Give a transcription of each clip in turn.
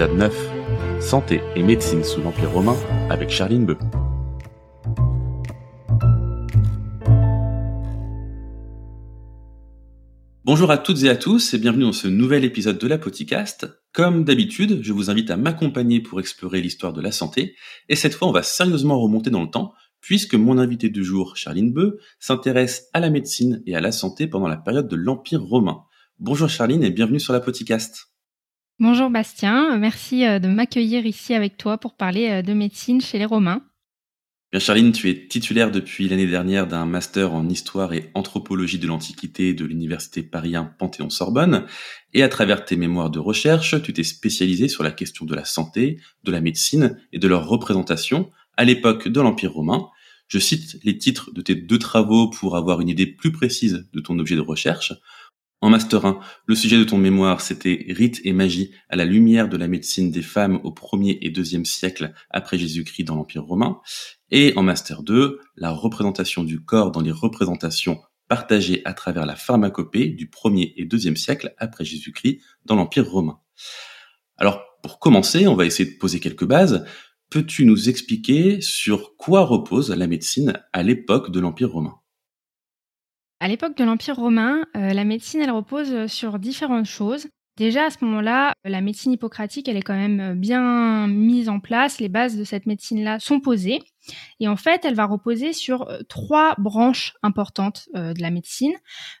Épisode 9 Santé et médecine sous l'Empire romain avec Charline Beu. Bonjour à toutes et à tous et bienvenue dans ce nouvel épisode de la Poticast. Comme d'habitude, je vous invite à m'accompagner pour explorer l'histoire de la santé et cette fois on va sérieusement remonter dans le temps puisque mon invité du jour, Charline Beu, s'intéresse à la médecine et à la santé pendant la période de l'Empire romain. Bonjour Charline et bienvenue sur la Poticast. Bonjour Bastien, merci euh, de m'accueillir ici avec toi pour parler euh, de médecine chez les Romains. Bien Charline, tu es titulaire depuis l'année dernière d'un master en histoire et anthropologie de l'Antiquité de l'Université Paris Panthéon-Sorbonne, et à travers tes mémoires de recherche, tu t'es spécialisé sur la question de la santé, de la médecine et de leur représentation à l'époque de l'Empire romain. Je cite les titres de tes deux travaux pour avoir une idée plus précise de ton objet de recherche. En Master 1, le sujet de ton mémoire, c'était Rite et magie à la lumière de la médecine des femmes au 1er et 2e siècle après Jésus-Christ dans l'Empire romain. Et en Master 2, la représentation du corps dans les représentations partagées à travers la pharmacopée du 1er et 2e siècle après Jésus-Christ dans l'Empire romain. Alors, pour commencer, on va essayer de poser quelques bases. Peux-tu nous expliquer sur quoi repose la médecine à l'époque de l'Empire romain? À l'époque de l'Empire romain, euh, la médecine, elle repose sur différentes choses. Déjà, à ce moment-là, la médecine hippocratique, elle est quand même bien mise en place. Les bases de cette médecine-là sont posées. Et en fait, elle va reposer sur euh, trois branches importantes euh, de la médecine.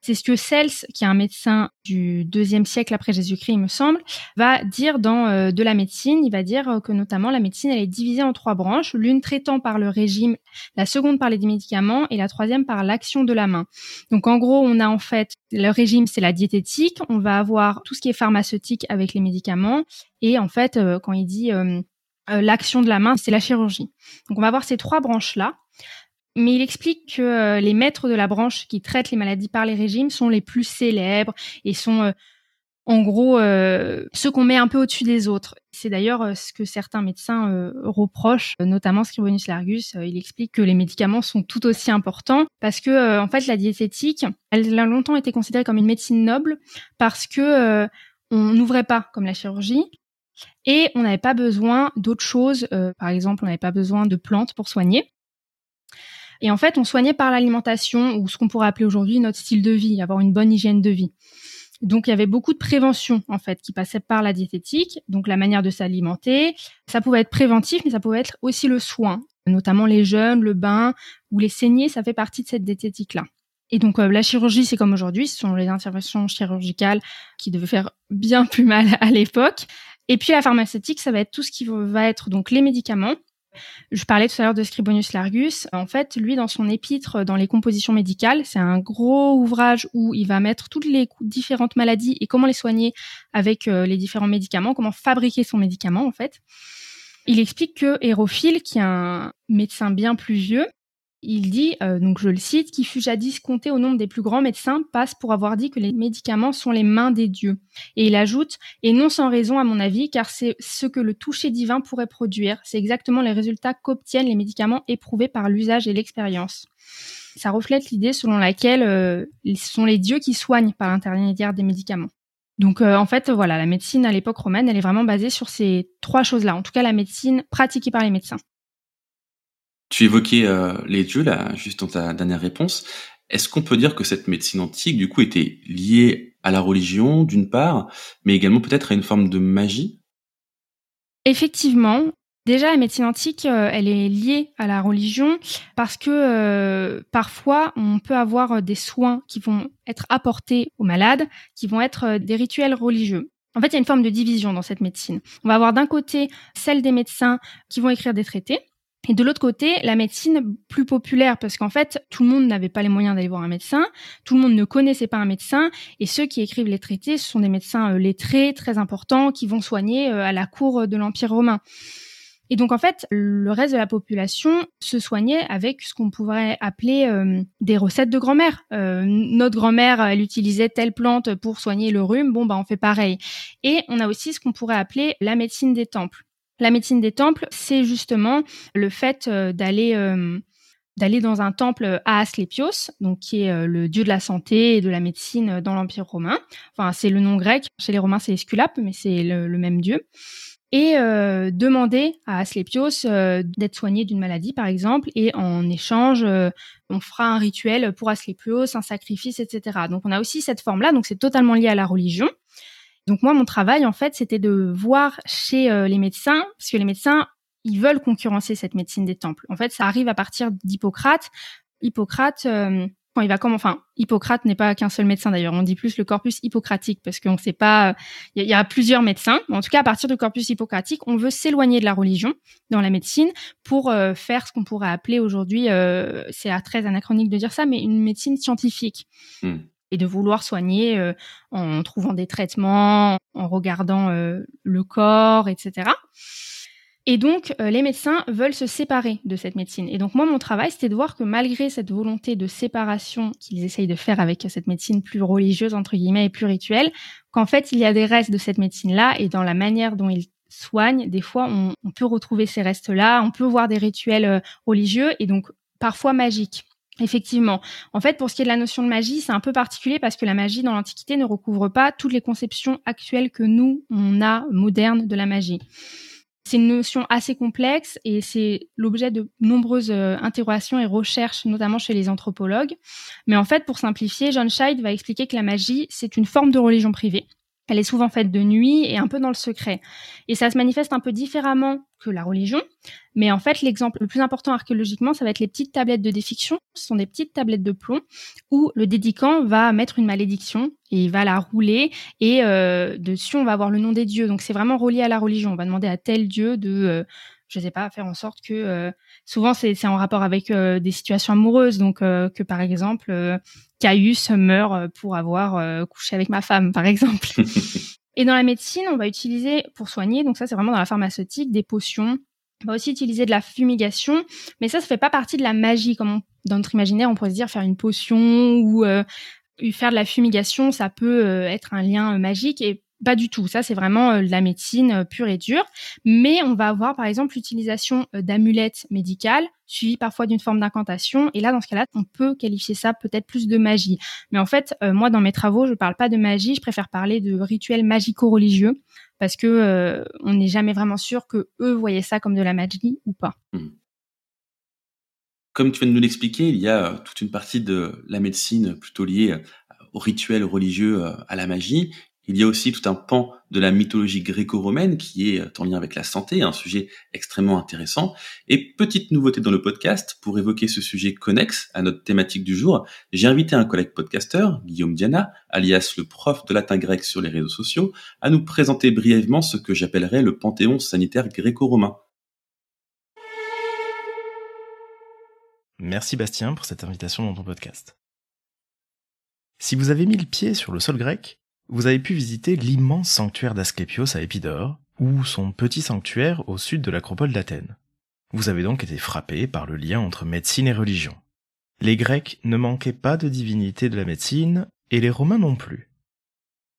C'est ce que Cels, qui est un médecin du deuxième siècle après Jésus-Christ, il me semble, va dire dans euh, de la médecine. Il va dire que notamment la médecine, elle est divisée en trois branches, l'une traitant par le régime, la seconde par les médicaments et la troisième par l'action de la main. Donc en gros, on a en fait le régime, c'est la diététique. On va avoir tout ce qui est pharmaceutique avec les médicaments. Et en fait, quand il dit euh, l'action de la main, c'est la chirurgie. Donc on va voir ces trois branches-là. Mais il explique que euh, les maîtres de la branche qui traitent les maladies par les régimes sont les plus célèbres et sont euh, en gros ceux qu'on met un peu au-dessus des autres. C'est d'ailleurs ce que certains médecins reprochent, notamment Scribonius Largus. il explique que les médicaments sont tout aussi importants parce que en fait la diététique, elle a longtemps été considérée comme une médecine noble parce que on n'ouvrait pas comme la chirurgie et on n'avait pas besoin d'autres choses. Euh, par exemple, on n'avait pas besoin de plantes pour soigner. Et en fait, on soignait par l'alimentation ou ce qu'on pourrait appeler aujourd'hui notre style de vie, avoir une bonne hygiène de vie. Donc il y avait beaucoup de prévention en fait qui passait par la diététique, donc la manière de s'alimenter. Ça pouvait être préventif, mais ça pouvait être aussi le soin, notamment les jeunes, le bain ou les saignées, ça fait partie de cette diététique là. Et donc euh, la chirurgie, c'est comme aujourd'hui, ce sont les interventions chirurgicales qui devaient faire bien plus mal à l'époque. Et puis la pharmaceutique, ça va être tout ce qui va être donc les médicaments. Je parlais tout à l'heure de Scribonius Largus. En fait, lui, dans son épître, dans les compositions médicales, c'est un gros ouvrage où il va mettre toutes les différentes maladies et comment les soigner avec euh, les différents médicaments, comment fabriquer son médicament, en fait. Il explique que Hérophile, qui est un médecin bien plus vieux, il dit, euh, donc je le cite, qui fut jadis compté au nombre des plus grands médecins passe pour avoir dit que les médicaments sont les mains des dieux. Et il ajoute, et non sans raison à mon avis, car c'est ce que le toucher divin pourrait produire. C'est exactement les résultats qu'obtiennent les médicaments éprouvés par l'usage et l'expérience. Ça reflète l'idée selon laquelle euh, ce sont les dieux qui soignent par l'intermédiaire des médicaments. Donc euh, en fait, voilà, la médecine à l'époque romaine, elle est vraiment basée sur ces trois choses-là. En tout cas, la médecine pratiquée par les médecins. Tu évoquais euh, les dieux, là, juste dans ta dernière réponse. Est-ce qu'on peut dire que cette médecine antique, du coup, était liée à la religion, d'une part, mais également peut-être à une forme de magie? Effectivement. Déjà, la médecine antique, euh, elle est liée à la religion parce que euh, parfois, on peut avoir des soins qui vont être apportés aux malades, qui vont être des rituels religieux. En fait, il y a une forme de division dans cette médecine. On va avoir d'un côté celle des médecins qui vont écrire des traités, Et de l'autre côté, la médecine plus populaire, parce qu'en fait, tout le monde n'avait pas les moyens d'aller voir un médecin, tout le monde ne connaissait pas un médecin, et ceux qui écrivent les traités, ce sont des médecins euh, lettrés, très importants, qui vont soigner euh, à la cour de l'Empire romain. Et donc en fait, le reste de la population se soignait avec ce qu'on pourrait appeler euh, des recettes de grand-mère. notre grand-mère, elle utilisait telle plante pour soigner le rhume, bon bah on fait pareil. Et on a aussi ce qu'on pourrait appeler la médecine des temples. La médecine des temples, c'est justement le fait euh, d'aller euh, d'aller dans un temple à Asclépios, donc qui est euh, le dieu de la santé et de la médecine dans l'Empire romain. Enfin, c'est le nom grec. Chez les Romains, c'est Esculape, mais c'est le, même dieu. Et demander à Asclépios d'être soigné d'une maladie, par exemple, et en échange, on fera un rituel pour Asclépios, un sacrifice, etc. Donc, on a aussi cette forme-là. Donc, c'est totalement lié à la religion. Donc moi, mon travail, en fait, c'était de voir chez euh, les médecins, parce que les médecins, ils veulent concurrencer cette médecine des temples. En fait, ça arrive à partir d'Hippocrate. Hippocrate, euh, quand il va comme, enfin, Hippocrate n'est pas qu'un seul médecin d'ailleurs. On dit plus le corpus hippocratique parce qu'on ne sait pas. Il y, a plusieurs médecins. En tout cas, à partir du corpus hippocratique, on veut s'éloigner de la religion dans la médecine pour euh, faire ce qu'on pourrait appeler aujourd'hui, c'est très anachronique de dire ça, mais une médecine scientifique. Hmm et de vouloir soigner euh, en trouvant des traitements, en regardant euh, le corps, etc. Et donc, euh, les médecins veulent se séparer de cette médecine. Et donc, moi, mon travail, c'était de voir que malgré cette volonté de séparation qu'ils essayent de faire avec cette médecine plus religieuse, entre guillemets, et plus rituelle, qu'en fait, il y a des restes de cette médecine-là, et dans la manière dont ils soignent, des fois, on, on peut retrouver ces restes-là, on peut voir des rituels religieux, et donc parfois magiques. Effectivement. En fait, pour ce qui est de la notion de magie, c'est un peu particulier parce que la magie dans l'Antiquité ne recouvre pas toutes les conceptions actuelles que nous, on a modernes de la magie. C'est une notion assez complexe et c'est l'objet de nombreuses euh, interrogations et recherches, notamment chez les anthropologues. Mais en fait, pour simplifier, John Scheid va expliquer que la magie, c'est une forme de religion privée elle est souvent faite de nuit et un peu dans le secret. Et ça se manifeste un peu différemment que la religion. Mais en fait, l'exemple le plus important archéologiquement, ça va être les petites tablettes de défiction. Ce sont des petites tablettes de plomb où le dédicant va mettre une malédiction et il va la rouler et euh, dessus on va avoir le nom des dieux. Donc c'est vraiment relié à la religion. On va demander à tel dieu de euh, je sais pas, faire en sorte que euh, souvent c'est en rapport avec euh, des situations amoureuses, donc euh, que par exemple Caius meurt pour avoir couché avec ma femme, par exemple. Et dans la médecine, on va utiliser pour soigner, donc ça c'est vraiment dans la pharmaceutique, des potions. On va aussi utiliser de la fumigation, mais ça, ça fait pas partie de la magie, comme dans notre imaginaire, on pourrait se dire faire une potion ou faire de la fumigation, ça peut être un lien magique et pas du tout. Ça, c'est vraiment euh, la médecine euh, pure et dure. Mais on va avoir, par exemple, l'utilisation euh, d'amulettes médicales, suivies parfois d'une forme d'incantation. Et là, dans ce cas-là, on peut qualifier ça peut-être plus de magie. Mais en fait, moi, dans mes travaux, je ne parle pas de magie. Je préfère parler de rituels magico-religieux parce que on n'est jamais vraiment sûr que eux voyaient ça comme de la magie ou pas. Mmh. Comme tu viens de nous l'expliquer, il y a toute une partie de la médecine plutôt liée aux rituels religieux, à la magie, il y a aussi tout un pan de la mythologie gréco-romaine qui est en lien avec la santé, un sujet extrêmement intéressant. Et petite nouveauté dans le podcast, pour évoquer ce sujet connexe à notre thématique du jour, j'ai invité un collègue podcasteur, Guillaume Diana, alias le prof de latin grec sur les réseaux sociaux, à nous présenter brièvement ce que j'appellerais le panthéon sanitaire gréco-romain. Merci Bastien pour cette invitation dans ton podcast. Si vous avez mis le pied sur le sol grec, vous avez pu visiter l'immense sanctuaire d'Asclépios à Épidore, ou son petit sanctuaire au sud de l'acropole d'Athènes. Vous avez donc été frappé par le lien entre médecine et religion. Les Grecs ne manquaient pas de divinité de la médecine, et les Romains non plus.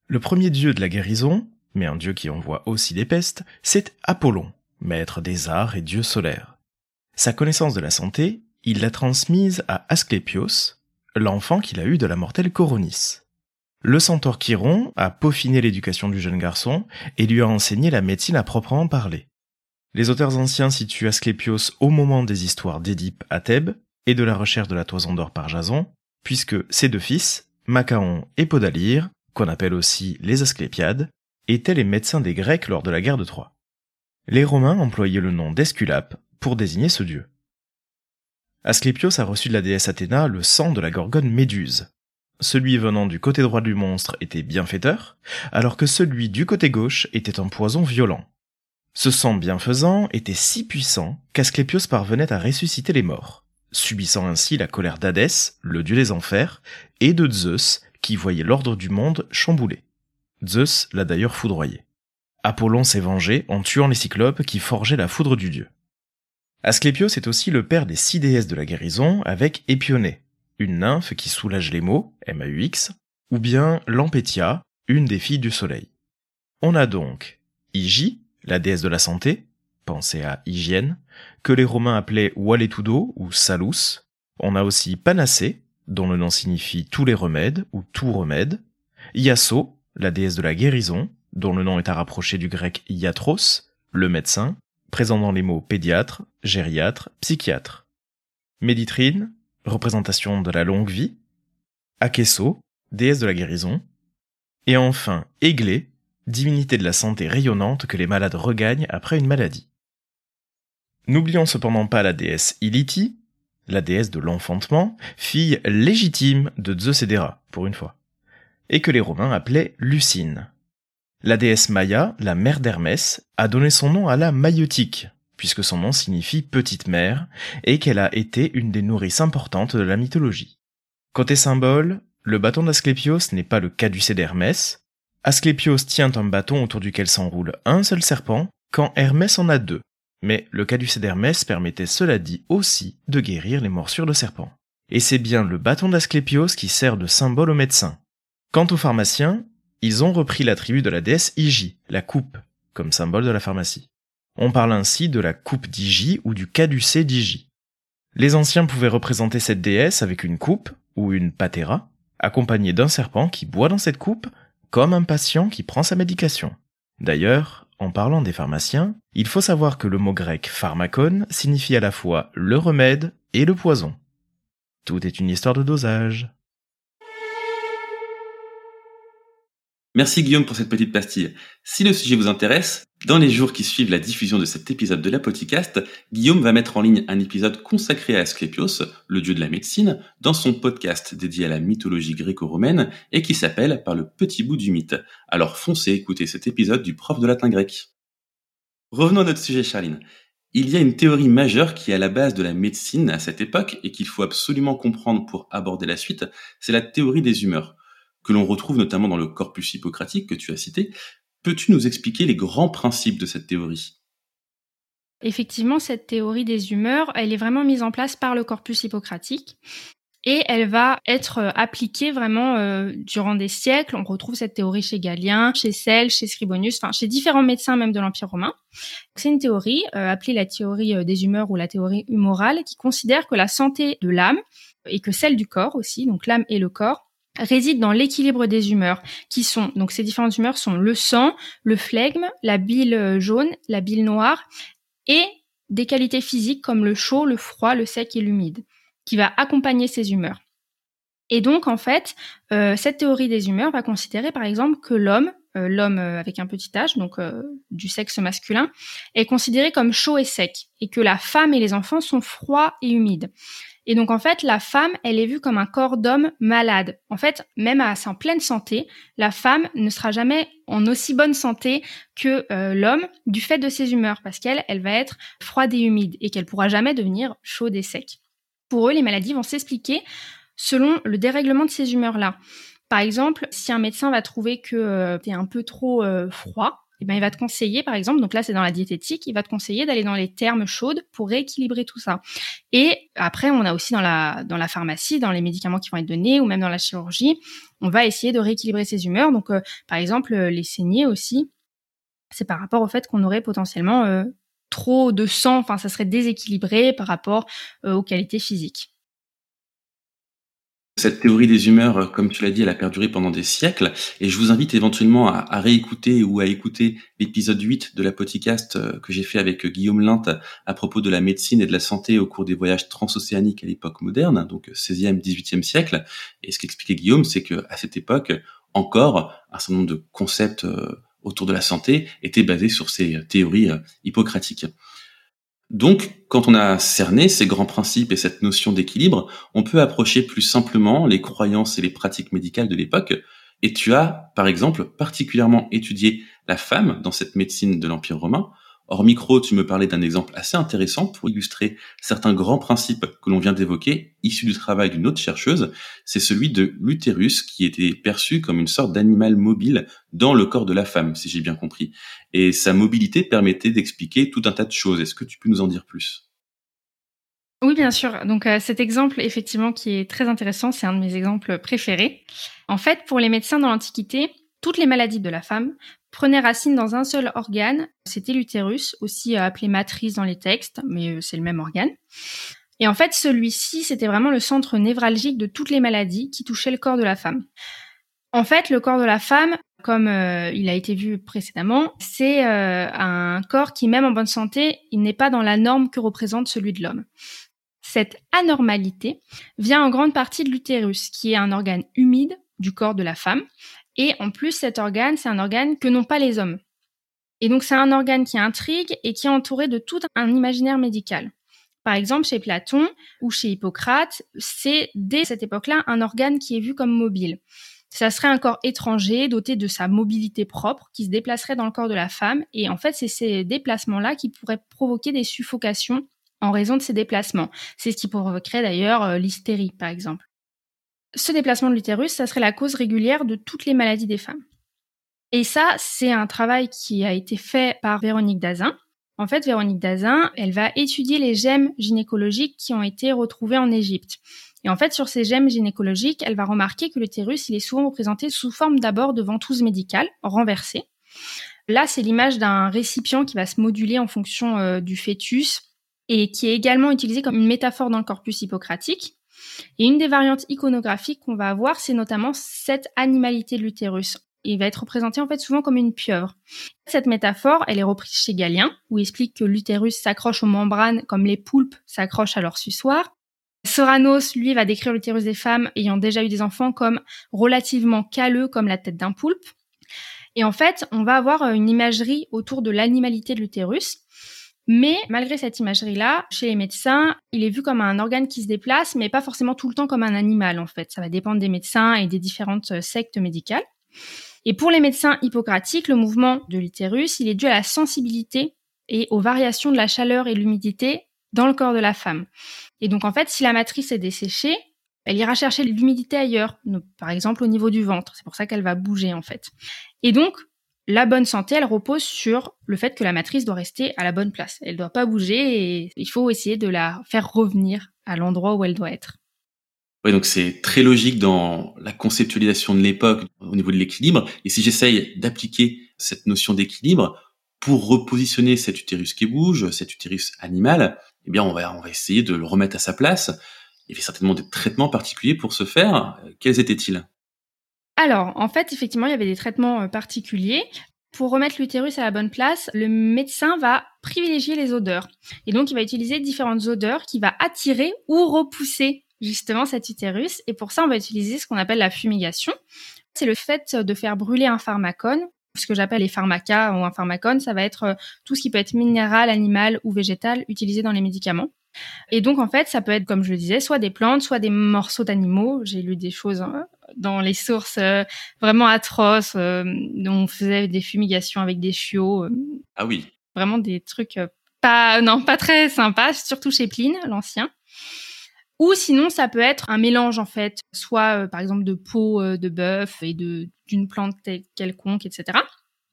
Le premier dieu de la guérison, mais un dieu qui envoie aussi des pestes, c'est Apollon, maître des arts et dieu solaire. Sa connaissance de la santé, il l'a transmise à Asclépios, l'enfant qu'il a eu de la mortelle Coronis. Le centaure Chiron a peaufiné l'éducation du jeune garçon et lui a enseigné la médecine à proprement parler. Les auteurs anciens situent Asclépios au moment des histoires d'Édipe à Thèbes et de la recherche de la toison d'or par Jason, puisque ses deux fils, Macaon et Podalyre, qu'on appelle aussi les Asclépiades, étaient les médecins des Grecs lors de la guerre de Troie. Les Romains employaient le nom d'Esculape pour désigner ce dieu. Asclépios a reçu de la déesse Athéna le sang de la gorgone Méduse, celui venant du côté droit du monstre était bienfaiteur, alors que celui du côté gauche était un poison violent. Ce sang bienfaisant était si puissant qu'Asclépios parvenait à ressusciter les morts, subissant ainsi la colère d'Hadès, le dieu des enfers, et de Zeus, qui voyait l'ordre du monde chamboulé. Zeus l'a d'ailleurs foudroyé. Apollon s'est vengé en tuant les cyclopes qui forgeaient la foudre du dieu. Asclépios est aussi le père des six déesses de la guérison avec Épionée, une nymphe qui soulage les maux, M-A-U-X, ou bien Lampétia, une des filles du soleil. On a donc Igi, la déesse de la santé, pensez à hygiène, que les Romains appelaient Waletudo ou Salus. On a aussi Panacée, dont le nom signifie tous les remèdes ou tout remède. Iaso, la déesse de la guérison, dont le nom est à rapprocher du grec iatros, le médecin, présent dans les mots pédiatre, gériatre, psychiatre. Méditrine, représentation de la longue vie. Akeso, déesse de la guérison. Et enfin, Églé, divinité de la santé rayonnante que les malades regagnent après une maladie. N'oublions cependant pas la déesse Iliti, la déesse de l'enfantement, fille légitime de Zeus et pour une fois, et que les Romains appelaient Lucine. La déesse Maya, la mère d'Hermès, a donné son nom à la maïotique, puisque son nom signifie petite mère, et qu'elle a été une des nourrices importantes de la mythologie. Côté symbole, le bâton d'Asclépios n'est pas le caducée d'Hermès. Asclépios tient un bâton autour duquel s'enroule un seul serpent, quand Hermès en a deux. Mais le caducée d'Hermès permettait cela dit aussi de guérir les morsures de serpents. Et c'est bien le bâton d'Asclépios qui sert de symbole aux médecins. Quant aux pharmaciens, ils ont repris l'attribut de la déesse Igi, la coupe, comme symbole de la pharmacie. On parle ainsi de la coupe d'Igi ou du caducée d'Igi. Les anciens pouvaient représenter cette déesse avec une coupe, ou une patera, accompagnée d'un serpent qui boit dans cette coupe, comme un patient qui prend sa médication. D'ailleurs, en parlant des pharmaciens, il faut savoir que le mot grec pharmacon signifie à la fois le remède et le poison. Tout est une histoire de dosage. Merci Guillaume pour cette petite pastille. Si le sujet vous intéresse, dans les jours qui suivent la diffusion de cet épisode de la podcast, Guillaume va mettre en ligne un épisode consacré à Asclepios, le dieu de la médecine, dans son podcast dédié à la mythologie gréco-romaine et qui s'appelle Par le petit bout du mythe. Alors foncez écouter cet épisode du prof de latin grec. Revenons à notre sujet Charline. Il y a une théorie majeure qui est à la base de la médecine à cette époque et qu'il faut absolument comprendre pour aborder la suite, c'est la théorie des humeurs que l'on retrouve notamment dans le corpus hippocratique que tu as cité. Peux-tu nous expliquer les grands principes de cette théorie? Effectivement, cette théorie des humeurs, elle est vraiment mise en place par le corpus hippocratique et elle va être euh, appliquée vraiment euh, durant des siècles. On retrouve cette théorie chez Galien, chez Celle, chez Scribonius, enfin chez différents médecins même de l'Empire romain. C'est une théorie euh, appelée la théorie des humeurs ou la théorie humorale qui considère que la santé de l'âme et que celle du corps aussi, donc l'âme et le corps, réside dans l'équilibre des humeurs, qui sont, donc ces différentes humeurs sont le sang, le flegme, la bile euh, jaune, la bile noire, et des qualités physiques comme le chaud, le froid, le sec et l'humide, qui va accompagner ces humeurs. Et donc, en fait, euh, cette théorie des humeurs va considérer, par exemple, que l'homme, euh, l'homme avec un petit âge, donc du sexe masculin, est considéré comme chaud et sec, et que la femme et les enfants sont froids et humides. Et donc en fait, la femme, elle est vue comme un corps d'homme malade. En fait, même en pleine santé, la femme ne sera jamais en aussi bonne santé que euh, l'homme du fait de ses humeurs, parce qu'elle, elle va être froide et humide et qu'elle pourra jamais devenir chaude et sec. Pour eux, les maladies vont s'expliquer selon le dérèglement de ces humeurs-là. Par exemple, si un médecin va trouver que euh, tu es un peu trop euh, froid, eh ben, il va te conseiller, par exemple, donc là c'est dans la diététique, il va te conseiller d'aller dans les termes chaudes pour rééquilibrer tout ça. Et après, on a aussi dans la, dans la pharmacie, dans les médicaments qui vont être donnés ou même dans la chirurgie, on va essayer de rééquilibrer ses humeurs. Donc, euh, par exemple, euh, les saignées aussi, c'est par rapport au fait qu'on aurait potentiellement euh, trop de sang, enfin ça serait déséquilibré par rapport aux qualités physiques. Cette théorie des humeurs, euh, comme tu l'as dit, elle a perduré pendant des siècles, et je vous invite éventuellement à, réécouter ou à écouter l'épisode 8 de la podcast euh, que j'ai fait avec euh, Guillaume Lint à propos de la médecine et de la santé au cours des voyages transocéaniques à l'époque moderne, donc 16e, 18e siècle. Et ce qu'expliquait Guillaume, c'est que à cette époque, encore, un certain nombre de concepts autour de la santé étaient basés sur ces théories hippocratiques. Donc, quand on a cerné ces grands principes et cette notion d'équilibre, on peut approcher plus simplement les croyances et les pratiques médicales de l'époque. Et tu as, par exemple, particulièrement étudié la femme dans cette médecine de l'Empire romain. Hors micro, tu me parlais d'un exemple assez intéressant pour illustrer certains grands principes que l'on vient d'évoquer, issus du travail d'une autre chercheuse. C'est celui de l'utérus, qui était perçu comme une sorte d'animal mobile dans le corps de la femme, si j'ai bien compris. Et sa mobilité permettait d'expliquer tout un tas de choses. Est-ce que tu peux nous en dire plus? Oui, bien sûr. Donc euh, cet exemple, effectivement, qui est très intéressant, c'est un de mes exemples préférés. En fait, pour les médecins dans l'Antiquité, toutes les maladies de la femme prenaient racine dans un seul organe, c'était l'utérus, aussi euh, appelé matrice dans les textes, mais euh, c'est le même organe. Et en fait, celui-ci, c'était vraiment le centre névralgique de toutes les maladies qui touchaient le corps de la femme. En fait, le corps de la femme, comme il a été vu précédemment, c'est un corps qui, même en bonne santé, il n'est pas dans la norme que représente celui de l'homme. Cette anormalité vient en grande partie de l'utérus, qui est un organe humide du corps de la femme. Et en plus, cet organe, c'est un organe que n'ont pas les hommes. Et donc, c'est un organe qui intrigue et qui est entouré de tout un imaginaire médical. Par exemple, chez Platon ou chez Hippocrate, c'est dès cette époque-là un organe qui est vu comme mobile. Ça serait un corps étranger doté de sa mobilité propre qui se déplacerait dans le corps de la femme. Et en fait, c'est ces déplacements-là qui pourraient provoquer des suffocations en raison de ces déplacements. C'est ce qui provoquerait d'ailleurs euh, l'hystérie, par exemple. Ce déplacement de l'utérus, ça serait la cause régulière de toutes les maladies des femmes. Et ça, c'est un travail qui a été fait par Véronique Dazin. En fait, Véronique Dazin, elle va étudier les gemmes gynécologiques qui ont été retrouvées en Égypte. Et en fait, sur ces gemmes gynécologiques, elle va remarquer que l'utérus, il est souvent représenté sous forme d'abord de ventouse médicale, renversée. Là, c'est l'image d'un récipient qui va se moduler en fonction euh, du fœtus et qui est également utilisé comme une métaphore dans le corpus hippocratique. Et une des variantes iconographiques qu'on va avoir, c'est notamment cette animalité de l'utérus. Il va être représenté en fait souvent comme une pieuvre. Cette métaphore, elle est reprise chez Galien, où il explique que l'utérus s'accroche aux membranes comme les poulpes s'accrochent à leur suçoir. Soranos, lui, va décrire l'utérus des femmes ayant déjà eu des enfants comme relativement calleux comme la tête d'un poulpe. Et en fait, on va avoir une imagerie autour de l'animalité de l'utérus. Mais malgré cette imagerie-là, chez les médecins, il est vu comme un organe qui se déplace, mais pas forcément tout le temps comme un animal, en fait. Ça va dépendre des médecins et des différentes euh, sectes médicales. Et pour les médecins hippocratiques, le mouvement de l'utérus, il est dû à la sensibilité et aux variations de la chaleur et l'humidité dans le corps de la femme. Et donc, en fait, si la matrice est desséchée, elle ira chercher l'humidité ailleurs, par exemple au niveau du ventre. C'est pour ça qu'elle va bouger, en fait. Et donc, la bonne santé, elle repose sur le fait que la matrice doit rester à la bonne place. Elle ne doit pas bouger et il faut essayer de la faire revenir à l'endroit où elle doit être. Oui, donc c'est très logique dans la conceptualisation de l'époque au niveau de l'équilibre. Et si j'essaye d'appliquer cette notion d'équilibre pour repositionner cet utérus qui bouge, cet utérus animal, eh bien on va, on va essayer de le remettre à sa place. Il y avait certainement des traitements particuliers pour ce faire. Quels étaient-ils? Alors, en fait, effectivement, il y avait des traitements euh, particuliers. Pour remettre l'utérus à la bonne place, le médecin va privilégier les odeurs. Et donc, il va utiliser différentes odeurs qui va attirer ou repousser justement cet utérus. Et pour ça, on va utiliser ce qu'on appelle la fumigation. C'est le fait de faire brûler un pharmacone. Ce que j'appelle les pharmacas ou un pharmacone, ça va être euh, tout ce qui peut être minéral, animal ou végétal utilisé dans les médicaments. Et donc, en fait, ça peut être, comme je le disais, soit des plantes, soit des morceaux d'animaux. J'ai lu des choses hein, dans les sources euh, vraiment atroces. Euh, on faisait des fumigations avec des chiots. Euh, ah oui. Vraiment des trucs pas, non, pas très sympas, surtout chez Pline, l'ancien. Ou sinon, ça peut être un mélange, en fait, soit, par exemple, de peau de bœuf et de, d'une plante quelconque, etc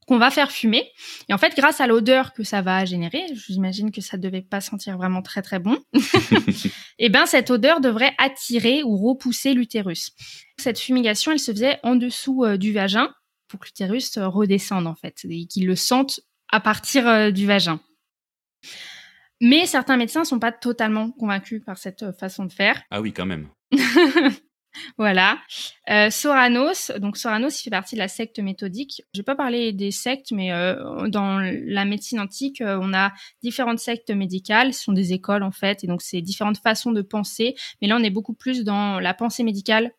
qu'on va faire fumer. Et en fait, grâce à l'odeur que ça va générer, j'imagine que ça devait pas sentir vraiment très très bon. et eh ben cette odeur devrait attirer ou repousser l'utérus. Cette fumigation, elle se faisait en dessous euh, du vagin pour que l'utérus euh, redescende en fait et qu'il le sente à partir euh, du vagin. Mais certains médecins sont pas totalement convaincus par cette façon de faire. Ah oui, quand même. voilà. Euh, Soranos, donc Soranos, il fait partie de la secte méthodique. Je vais pas parler des sectes, mais euh, dans la médecine antique, euh, on a différentes sectes médicales. Ce sont des écoles en fait, et donc c'est différentes façons de penser. Mais là, on est beaucoup plus dans la pensée médicale.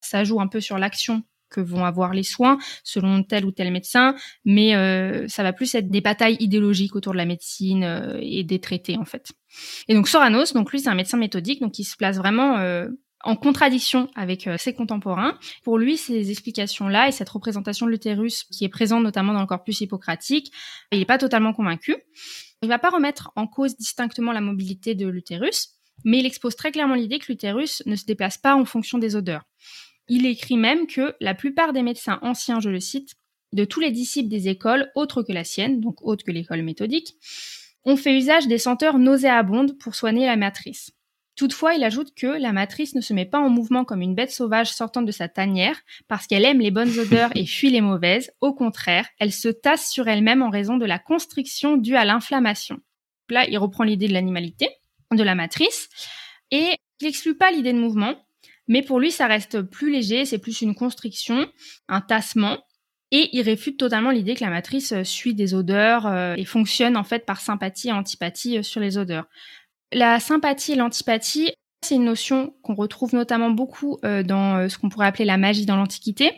Ça joue un peu sur l'action que vont avoir les soins selon tel ou tel médecin, mais ça va plus être des batailles idéologiques autour de la médecine et des traités en fait. Et donc Soranos, donc lui c'est un médecin méthodique, donc il se place vraiment en contradiction avec euh, ses contemporains. Pour lui, ces explications-là et cette représentation de l'utérus qui est présente notamment dans le corpus hippocratique, il n'est pas totalement convaincu. Il ne va pas remettre en cause distinctement la mobilité de l'utérus, mais il expose très clairement l'idée que l'utérus ne se déplace pas en fonction des odeurs. Il écrit même que la plupart des médecins anciens, je le cite, de tous les disciples des écoles autres que la sienne, donc autres que l'école méthodique, ont fait usage des senteurs nauséabondes pour soigner la matrice. Toutefois, il ajoute que la matrice ne se met pas en mouvement comme une bête sauvage sortant de sa tanière parce qu'elle aime les bonnes odeurs et fuit les mauvaises. Au contraire, elle se tasse sur elle-même en raison de la constriction due à l'inflammation. Là, il reprend l'idée de l'animalité, de la matrice, et il n'exclut pas l'idée de mouvement, mais pour lui, ça reste plus léger, c'est plus une constriction, un tassement, et il réfute totalement l'idée que la matrice suit des odeurs euh, et fonctionne en fait par sympathie et antipathie euh, sur les odeurs. La sympathie et l'antipathie, c'est une notion qu'on retrouve notamment beaucoup euh, dans euh, ce qu'on pourrait appeler la magie dans l'Antiquité.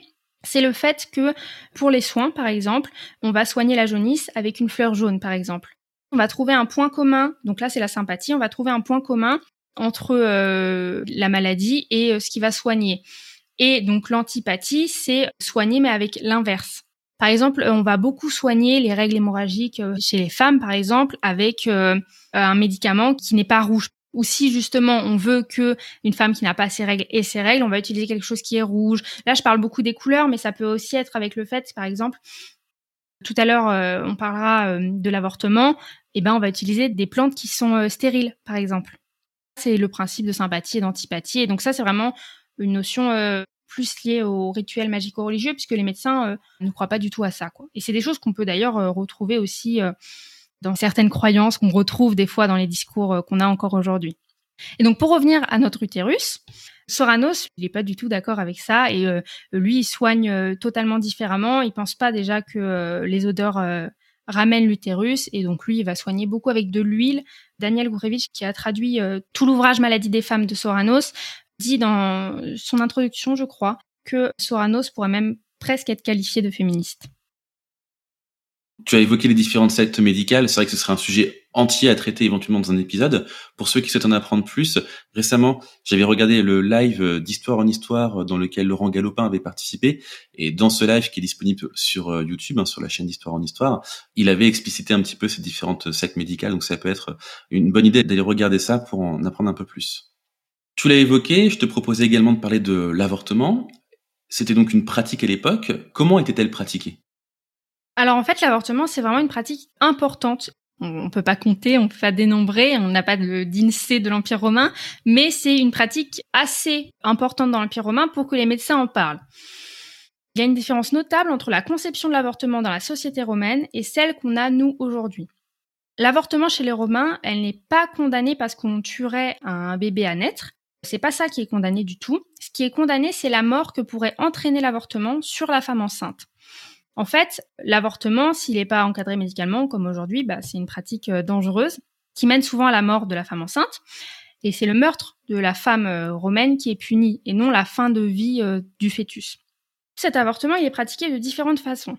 C'est le fait que pour les soins, par exemple, on va soigner la jaunisse avec une fleur jaune, par exemple. On va trouver un point commun, donc là c'est la sympathie, on va trouver un point commun entre euh, la maladie et ce qui va soigner. Et donc l'antipathie, c'est soigner mais avec l'inverse. Par exemple, on va beaucoup soigner les règles hémorragiques chez les femmes, par exemple, avec euh, un médicament qui n'est pas rouge. Ou si justement on veut que une femme qui n'a pas ses règles ait ses règles, on va utiliser quelque chose qui est rouge. Là, je parle beaucoup des couleurs, mais ça peut aussi être avec le fait, par exemple, tout à l'heure, euh, on parlera euh, de l'avortement. Eh ben, on va utiliser des plantes qui sont stériles, par exemple. C'est le principe de sympathie et d'antipathie. Et donc ça, c'est vraiment une notion plus liée au rituel magico-religieux, puisque les médecins ne croient pas du tout à ça. Quoi. Et c'est des choses qu'on peut d'ailleurs retrouver aussi dans certaines croyances qu'on retrouve des fois dans les discours euh, qu'on a encore aujourd'hui. Et donc pour revenir à notre utérus, Soranos, il n'est pas du tout d'accord avec ça et euh, lui, il soigne euh, totalement différemment. Il pense pas déjà que les odeurs ramènent l'utérus et donc lui, il va soigner beaucoup avec de l'huile. Daniel Gourevitch, qui a traduit tout l'ouvrage Maladie des femmes de Soranos, dit dans son introduction, je crois, que Soranos pourrait même presque être qualifié de féministe. Tu as évoqué les différentes sectes médicales. C'est vrai que ce serait un sujet entier à traiter éventuellement dans un épisode. Pour ceux qui souhaitent en apprendre plus, récemment, j'avais regardé le live d'Histoire en Histoire dans lequel Laurent Galopin avait participé. Et dans ce live qui est disponible sur euh, YouTube, hein, sur la chaîne d'Histoire en Histoire, il avait explicité un petit peu ces différentes sectes médicales. Donc ça peut être une bonne idée d'aller regarder ça pour en apprendre un peu plus. Tu l'as évoqué, je te proposais également de parler de l'avortement. C'était donc une pratique à l'époque. Comment était-elle pratiquée? Alors en fait, l'avortement, c'est vraiment une pratique importante. On ne peut pas compter, on peut pas dénombrer, on n'a pas de d'INSEE de l'Empire romain, mais c'est une pratique assez importante dans l'Empire romain pour que les médecins en parlent. Il y a une différence notable entre la conception de l'avortement dans la société romaine et celle qu'on a nous aujourd'hui. L'avortement chez les Romains, elle n'est pas condamnée parce qu'on tuerait un bébé à naître. C'est pas ça qui est condamné du tout. Ce qui est condamné, c'est la mort que pourrait entraîner l'avortement sur la femme enceinte. En fait, l'avortement, s'il n'est pas encadré médicalement, comme aujourd'hui, bah, c'est une pratique euh, dangereuse qui mène souvent à la mort de la femme enceinte. Et c'est le meurtre de la femme euh, romaine qui est puni et non la fin de vie euh, du fœtus. Cet avortement, il est pratiqué de différentes façons.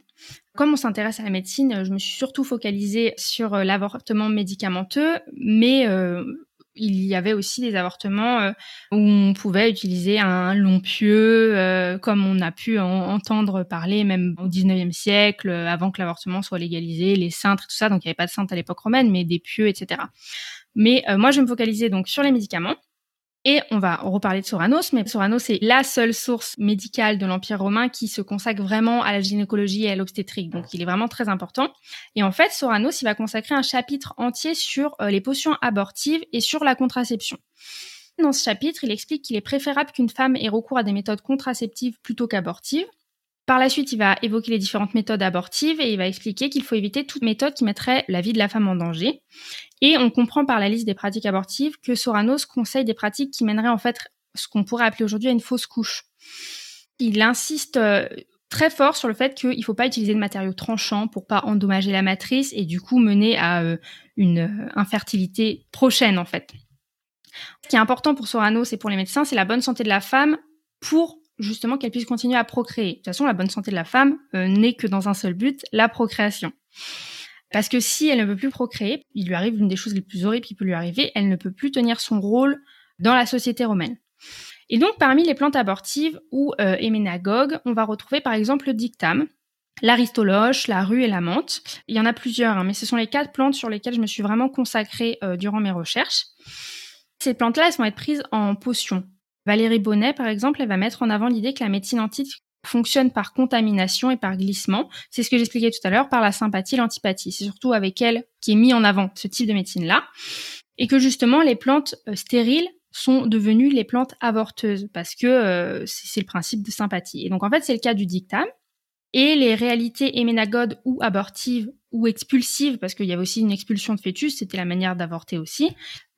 Comme on s'intéresse à la médecine, je me suis surtout focalisée sur l'avortement médicamenteux, mais il y avait aussi des avortements euh, où on pouvait utiliser un long pieu, euh, comme on a pu entendre parler même au 19e siècle, euh, avant que l'avortement soit légalisé, les cintres, tout ça. Donc il n'y avait pas de cintres à l'époque romaine, mais des pieux, etc. Mais moi, je me focalisais donc sur les médicaments. Et on va reparler de Soranos, mais Soranos est la seule source médicale de l'Empire romain qui se consacre vraiment à la gynécologie et à l'obstétrique. Donc il est vraiment très important. Et en fait, Soranos, il va consacrer un chapitre entier sur euh, les potions abortives et sur la contraception. Dans ce chapitre, il explique qu'il est préférable qu'une femme ait recours à des méthodes contraceptives plutôt qu'abortives. Par la suite, il va évoquer les différentes méthodes abortives et il va expliquer qu'il faut éviter toute méthode qui mettrait la vie de la femme en danger. Et on comprend par la liste des pratiques abortives que Soranos conseille des pratiques qui mèneraient en fait ce qu'on pourrait appeler aujourd'hui à une fausse couche. Il insiste euh, très fort sur le fait qu'il ne faut pas utiliser de matériaux tranchants pour pas endommager la matrice et du coup mener à euh, une euh, infertilité prochaine en fait. Ce qui est important pour Soranos et pour les médecins, c'est la bonne santé de la femme pour justement qu'elle puisse continuer à procréer. De toute façon, la bonne santé de la femme euh, n'est que dans un seul but, la procréation. Parce que si elle ne peut plus procréer, il lui arrive l'une des choses les plus horribles qui peut lui arriver, elle ne peut plus tenir son rôle dans la société romaine. Et donc, parmi les plantes abortives ou euh, héménagogues, on va retrouver par exemple le dictame, l'aristoloche, la rue et la menthe. Il y en a plusieurs, hein, mais ce sont les quatre plantes sur lesquelles je me suis vraiment consacrée euh, durant mes recherches. Ces plantes-là, elles vont être prises en potion. Valérie Bonnet, par exemple, elle va mettre en avant l'idée que la médecine antique fonctionne par contamination et par glissement. C'est ce que j'expliquais tout à l'heure par la sympathie, l'antipathie. C'est surtout avec elle qui est mis en avant ce type de médecine-là. Et que justement, les plantes euh, stériles sont devenues les plantes avorteuses parce que euh, c'est le principe de sympathie. Et donc en fait, c'est le cas du dictame. Et les réalités héménagogues ou abortives ou expulsives, parce qu'il y avait aussi une expulsion de fœtus, c'était la manière d'avorter aussi,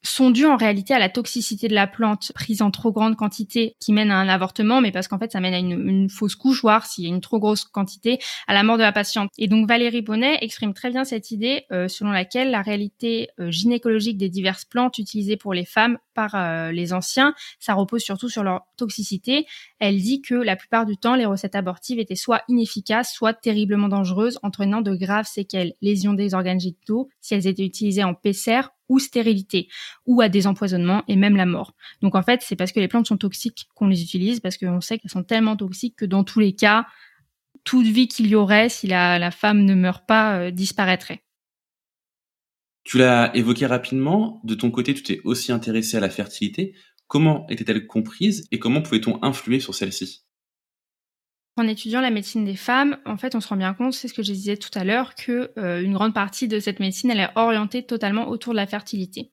sont dues en réalité à la toxicité de la plante prise en trop grande quantité qui mène à un avortement, mais parce qu'en fait ça mène à une, fausse couche, s'il y a une trop grosse quantité, à la mort de la patiente. Et donc Valérie Bonnet exprime très bien cette idée euh, selon laquelle la réalité euh, gynécologique des diverses plantes utilisées pour les femmes par euh, les anciens, ça repose surtout sur leur toxicité. Elle dit que la plupart du temps, les recettes abortives étaient soit inefficaces, soit terriblement dangereuses, entraînant de graves séquelles, lésions des organes génitaux, si elles étaient utilisées en PCR ou stérilité, ou à des empoisonnements et même la mort. Donc en fait, c'est parce que les plantes sont toxiques qu'on les utilise, parce qu'on sait qu'elles sont tellement toxiques que dans tous les cas, toute vie qu'il y aurait, si la, femme ne meurt pas, euh, disparaîtrait. Tu l'as évoqué rapidement, de ton côté, tu t'es aussi intéressé à la fertilité. Comment était-elle comprise et comment pouvait-on influer sur celle-ci? En étudiant la médecine des femmes, en fait, on se rend bien compte, c'est ce que je disais tout à l'heure, que euh, grande partie de cette médecine, elle est orientée totalement autour de la fertilité.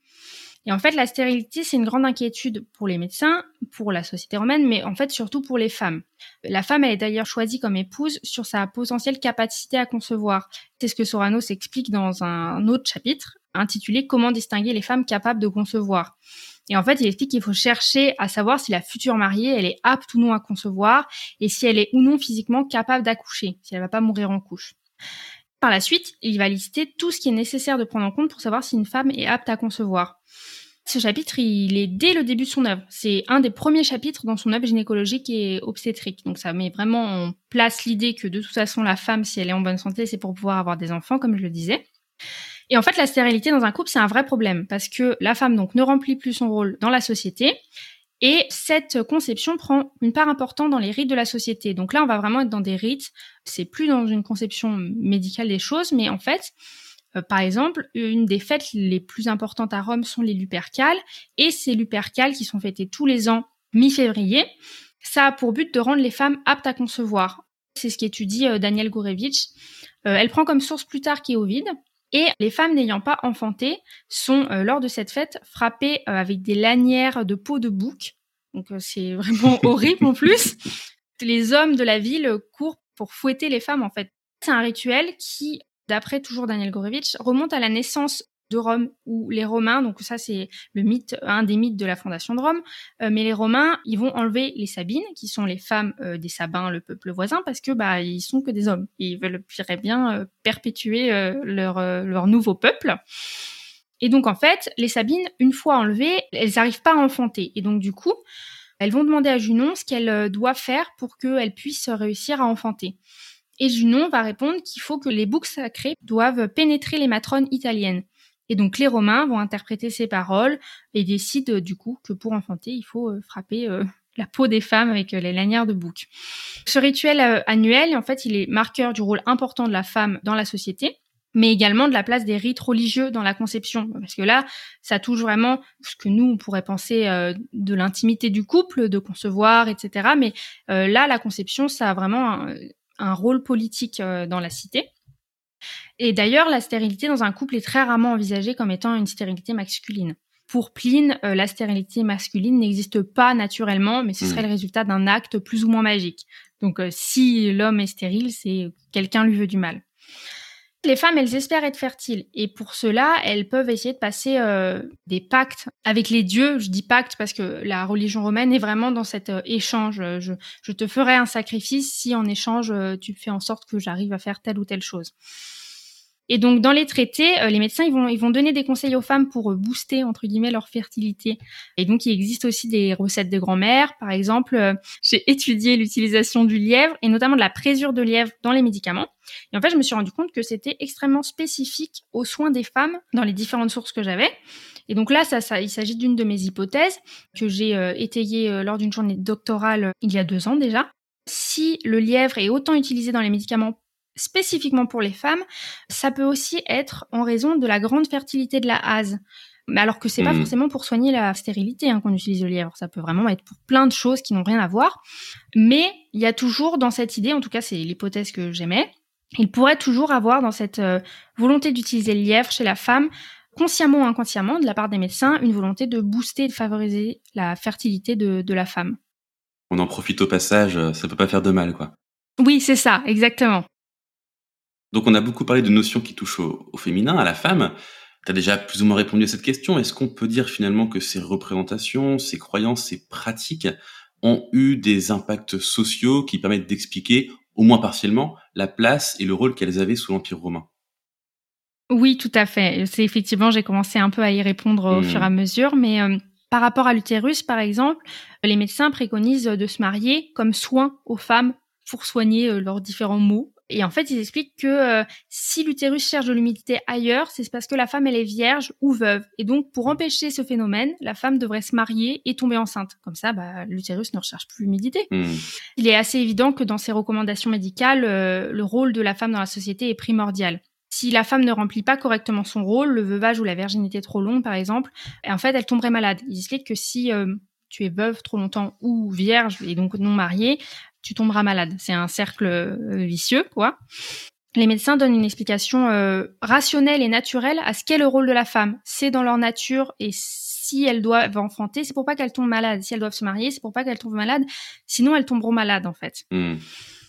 Et en fait, la stérilité, c'est une grande inquiétude pour les médecins, pour la société romaine, mais en fait surtout pour les femmes. La femme, elle est d'ailleurs choisie comme épouse sur sa potentielle capacité à concevoir. C'est ce que Sorano s'explique dans un autre chapitre, intitulé Comment distinguer les femmes capables de concevoir. Et en fait, il explique qu'il faut chercher à savoir si la future mariée, elle est apte ou non à concevoir et si elle est ou non physiquement capable d'accoucher, si elle va pas mourir en couche. Par la suite, il va lister tout ce qui est nécessaire de prendre en compte pour savoir si une femme est apte à concevoir. Ce chapitre, il est dès le début de son œuvre. C'est un des premiers chapitres dans son œuvre gynécologique et obstétrique. Donc ça met vraiment en place l'idée que de toute façon, la femme, si elle est en bonne santé, c'est pour pouvoir avoir des enfants, comme je le disais. Et en fait, la stérilité dans un couple, c'est un vrai problème parce que la femme donc ne remplit plus son rôle dans la société. Et cette conception prend une part importante dans les rites de la société. Donc là, on va vraiment être dans des rites. C'est plus dans une conception médicale des choses, mais en fait, euh, par exemple, une des fêtes les plus importantes à Rome sont les Lupercales, et ces Lupercales qui sont fêtées tous les ans mi-février, ça a pour but de rendre les femmes aptes à concevoir. C'est ce qu'étudie euh, Daniel Gourevitch. Euh, elle prend comme source plus tard Ovide, et les femmes n'ayant pas enfanté sont, euh, lors de cette fête, frappées euh, avec des lanières de peau de bouc. Donc euh, c'est vraiment horrible en plus. Les hommes de la ville courent pour fouetter les femmes en fait. C'est un rituel qui, d'après toujours Daniel Gorevitch, remonte à la naissance de Rome ou les Romains, donc ça c'est le mythe, un des mythes de la fondation de Rome, euh, mais les Romains, ils vont enlever les Sabines, qui sont les femmes euh, des Sabins, le peuple voisin, parce que bah ils sont que des hommes, ils veulent bien euh, perpétuer leur leur nouveau peuple. Et donc en fait, les Sabines, une fois enlevées, elles n'arrivent pas à enfanter, et donc du coup, elles vont demander à Junon ce qu'elle doit faire pour qu'elle puisse réussir à enfanter. Et Junon va répondre qu'il faut que les boucs sacrés doivent pénétrer les matrones italiennes. Et donc les Romains vont interpréter ces paroles et décident euh, du coup que pour enfanter, il faut euh, frapper euh, la peau des femmes avec les lanières de bouc. Ce rituel annuel, en fait, il est marqueur du rôle important de la femme dans la société, mais également de la place des rites religieux dans la conception. Parce que là, ça touche vraiment ce que nous, on pourrait penser de l'intimité du couple, de concevoir, etc. Mais là, la conception, ça a vraiment un rôle politique dans la cité. Et d'ailleurs, la stérilité dans un couple est très rarement envisagée comme étant une stérilité masculine. Pour Pline, euh, la stérilité masculine n'existe pas naturellement, mais ce serait hmm. le résultat d'un acte plus ou moins magique. Donc euh, si l'homme est stérile, c'est quelqu'un lui veut du mal. Les femmes, elles espèrent être fertiles et pour cela, elles peuvent essayer de passer euh, des pactes avec les dieux. Je dis pacte parce que la religion romaine est vraiment dans cet échange. Je, je, te ferai un sacrifice si en échange tu fais en sorte que j'arrive à faire telle ou telle chose. Et donc dans les traités, euh, les médecins ils vont ils vont donner des conseils aux femmes pour euh, booster entre guillemets leur fertilité. Et donc il existe aussi des recettes de grand-mère. Par exemple, euh, j'ai étudié l'utilisation du lièvre et notamment de la présure de lièvre dans les médicaments. Et en fait, je me suis rendu compte que c'était extrêmement spécifique aux soins des femmes dans les différentes sources que j'avais. Et donc là, ça, ça il s'agit d'une de mes hypothèses que j'ai étayée lors d'une journée doctorale il y a deux ans déjà. Si le lièvre est autant utilisé dans les médicaments spécifiquement pour les femmes, ça peut aussi être en raison de la grande fertilité de la hase. Mais alors que c'est pas hmm. forcément pour soigner la stérilité hein, qu'on utilise le lièvre, ça peut vraiment être pour plein de choses qui n'ont rien à voir. Mais il y a toujours dans cette idée, en tout cas c'est l'hypothèse que j'aimais, il pourrait toujours avoir dans cette euh, volonté d'utiliser le lièvre chez la femme, consciemment ou inconsciemment, de la part des médecins, une volonté de booster et de favoriser la fertilité de, de la femme. On en profite au passage, euh, ça peut pas faire de mal, quoi. Oui, c'est ça, exactement. Donc on a beaucoup parlé de notions qui touchent au, féminin, à la femme. Tu as déjà plus ou moins répondu à cette question. Est-ce qu'on peut dire finalement que ces représentations, ces croyances, ces pratiques ont eu des impacts sociaux qui permettent d'expliquer, au moins partiellement, la place et le rôle qu'elles avaient sous l'Empire romain? Oui, tout à fait. C'est effectivement, j'ai commencé un peu à y répondre au mmh. fur et à mesure, mais euh, par rapport à l'utérus, par exemple, les médecins préconisent de se marier comme soin aux femmes pour soigner euh, leurs différents maux. Et en fait, ils expliquent que euh, si l'utérus cherche de l'humidité ailleurs, c'est parce que la femme, elle est vierge ou veuve. Et donc, pour empêcher ce phénomène, la femme devrait se marier et tomber enceinte. Comme ça, bah, l'utérus ne recherche plus l'humidité. Hmm. Il est assez évident que dans ces recommandations médicales, euh, le rôle de la femme dans la société est primordial. Si la femme ne remplit pas correctement son rôle, le veuvage ou la virginité trop longue, par exemple, en fait, elle tomberait malade. Ils expliquent que si euh, tu es veuve trop longtemps ou vierge et donc non mariée, tu tomberas malade. C'est un cercle euh, vicieux, quoi. Les médecins donnent une explication euh, rationnelle et naturelle à ce qu'est le rôle de la femme. C'est dans leur nature et si elles doivent enfanter, c'est pour pas qu'elles tombent malades. Si elles doivent se marier, c'est pour pas qu'elles tombent malades. Sinon, elles tomberont malades, en fait. Hmm